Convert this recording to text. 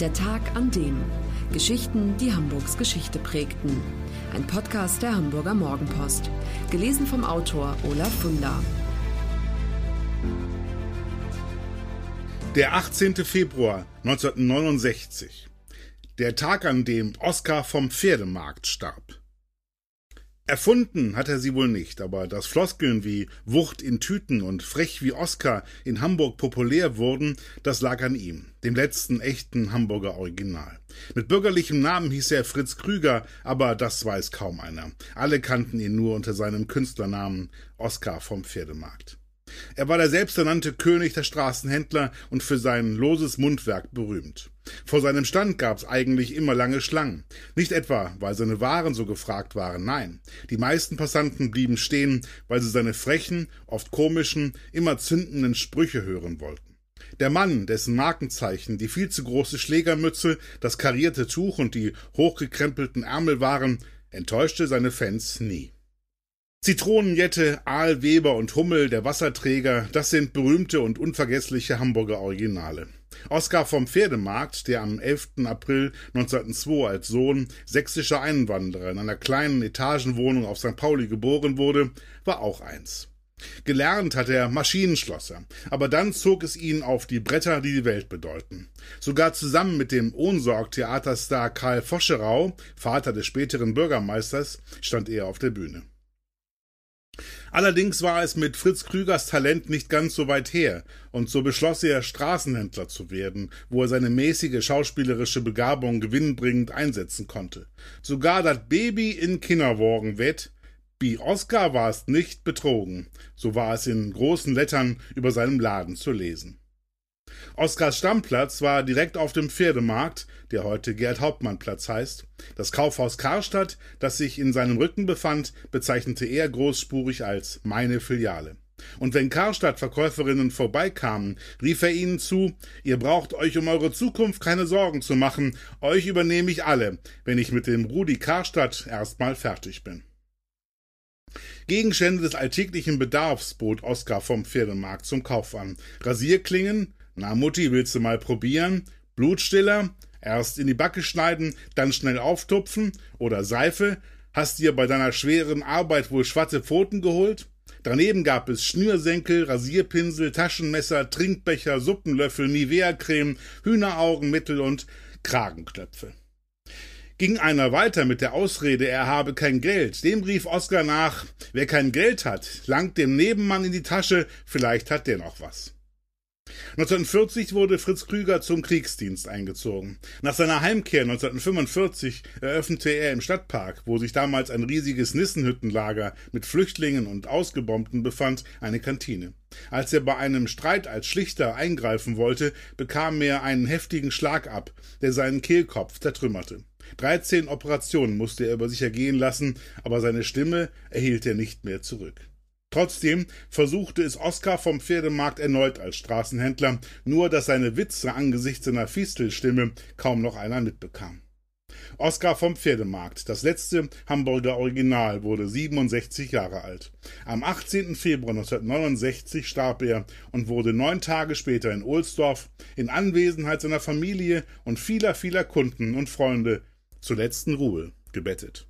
Der Tag an dem. Geschichten, die Hamburgs Geschichte prägten. Ein Podcast der Hamburger Morgenpost. Gelesen vom Autor Olaf Funder. Der 18. Februar 1969. Der Tag, an dem Oskar vom Pferdemarkt starb. Erfunden hat er sie wohl nicht, aber dass Floskeln wie Wucht in Tüten und frech wie Oscar in Hamburg populär wurden, das lag an ihm, dem letzten echten Hamburger Original. Mit bürgerlichem Namen hieß er Fritz Krüger, aber das weiß kaum einer. Alle kannten ihn nur unter seinem Künstlernamen Oscar vom Pferdemarkt. Er war der selbsternannte König der Straßenhändler und für sein loses Mundwerk berühmt. Vor seinem Stand gab's eigentlich immer lange Schlangen. Nicht etwa, weil seine Waren so gefragt waren, nein. Die meisten Passanten blieben stehen, weil sie seine frechen, oft komischen, immer zündenden Sprüche hören wollten. Der Mann, dessen Markenzeichen die viel zu große Schlägermütze, das karierte Tuch und die hochgekrempelten Ärmel waren, enttäuschte seine Fans nie. Zitronenjette, Aal, Weber und Hummel, der Wasserträger, das sind berühmte und unvergessliche Hamburger Originale. Oskar vom Pferdemarkt, der am 11. April 1902 als Sohn sächsischer Einwanderer in einer kleinen Etagenwohnung auf St. Pauli geboren wurde, war auch eins. Gelernt hat er Maschinenschlosser, aber dann zog es ihn auf die Bretter, die die Welt bedeuten. Sogar zusammen mit dem Ohnsorg-Theaterstar Karl Foscherau, Vater des späteren Bürgermeisters, stand er auf der Bühne. Allerdings war es mit Fritz Krügers Talent nicht ganz so weit her, und so beschloss er, Straßenhändler zu werden, wo er seine mäßige schauspielerische Begabung gewinnbringend einsetzen konnte. Sogar dat Baby in Kinderwagen wett, Bi Oscar war's nicht betrogen, so war es in großen Lettern über seinem Laden zu lesen. Oskars Stammplatz war direkt auf dem Pferdemarkt, der heute Gerd Hauptmann Platz heißt. Das Kaufhaus Karstadt, das sich in seinem Rücken befand, bezeichnete er großspurig als meine Filiale. Und wenn Karstadt-Verkäuferinnen vorbeikamen, rief er ihnen zu, ihr braucht euch um eure Zukunft keine Sorgen zu machen, euch übernehme ich alle, wenn ich mit dem Rudi Karstadt erstmal fertig bin. Gegenstände des alltäglichen Bedarfs bot Oskar vom Pferdemarkt zum Kauf an. Rasierklingen, na Mutti, willst du mal probieren? Blutstiller? Erst in die Backe schneiden, dann schnell auftupfen? Oder Seife? Hast dir bei deiner schweren Arbeit wohl schwarze Pfoten geholt? Daneben gab es Schnürsenkel, Rasierpinsel, Taschenmesser, Trinkbecher, Suppenlöffel, Nivea-Creme, Hühneraugenmittel und Kragenknöpfe. Ging einer weiter mit der Ausrede, er habe kein Geld, dem rief Oskar nach, wer kein Geld hat, langt dem Nebenmann in die Tasche, vielleicht hat der noch was. 1940 wurde Fritz Krüger zum Kriegsdienst eingezogen. Nach seiner Heimkehr 1945 eröffnete er im Stadtpark, wo sich damals ein riesiges Nissenhüttenlager mit Flüchtlingen und Ausgebombten befand, eine Kantine. Als er bei einem Streit als Schlichter eingreifen wollte, bekam er einen heftigen Schlag ab, der seinen Kehlkopf zertrümmerte. Dreizehn Operationen musste er über sich ergehen lassen, aber seine Stimme erhielt er nicht mehr zurück. Trotzdem versuchte es Oskar vom Pferdemarkt erneut als Straßenhändler, nur dass seine Witze angesichts seiner Fistelstimme kaum noch einer mitbekam. Oskar vom Pferdemarkt, das letzte Hamburger Original, wurde 67 Jahre alt. Am 18. Februar 1969 starb er und wurde neun Tage später in Ohlsdorf in Anwesenheit seiner Familie und vieler, vieler Kunden und Freunde zur letzten Ruhe gebettet.